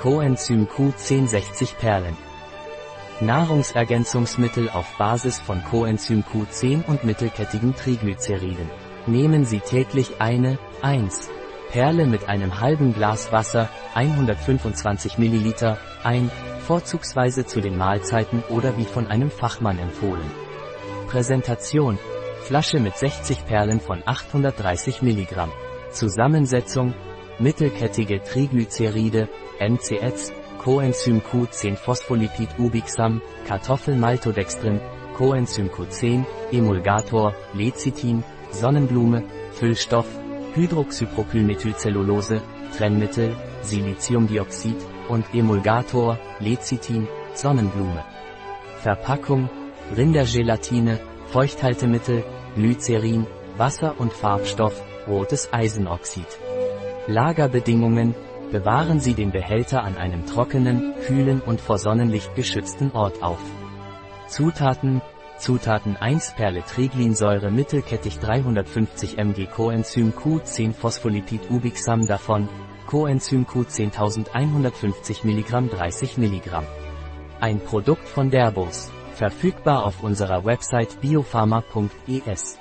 Coenzym Q10 60 Perlen. Nahrungsergänzungsmittel auf Basis von Coenzym Q10 und mittelkettigen Triglyceriden. Nehmen Sie täglich eine, 1. Perle mit einem halben Glas Wasser, 125 ml, ein, vorzugsweise zu den Mahlzeiten oder wie von einem Fachmann empfohlen. Präsentation. Flasche mit 60 Perlen von 830 mg. Zusammensetzung. Mittelkettige Triglyceride, MCS, Coenzym Q10 Phospholipid Ubixam, Kartoffelmaltodextrin, Coenzym Q10, Emulgator, Lecithin, Sonnenblume, Füllstoff, Hydroxypropylmethylcellulose, Trennmittel, Siliziumdioxid und Emulgator, Lecithin, Sonnenblume. Verpackung, Rindergelatine, Feuchthaltemittel, Glycerin, Wasser und Farbstoff, rotes Eisenoxid. Lagerbedingungen, bewahren Sie den Behälter an einem trockenen, kühlen und vor Sonnenlicht geschützten Ort auf. Zutaten, Zutaten 1 Perletreglinsäure mittelkettig 350 mg Coenzym Q10 Phospholipid Ubixam davon, Coenzym Q10 1150 mg 30 mg. Ein Produkt von Derbos, verfügbar auf unserer Website biopharma.es.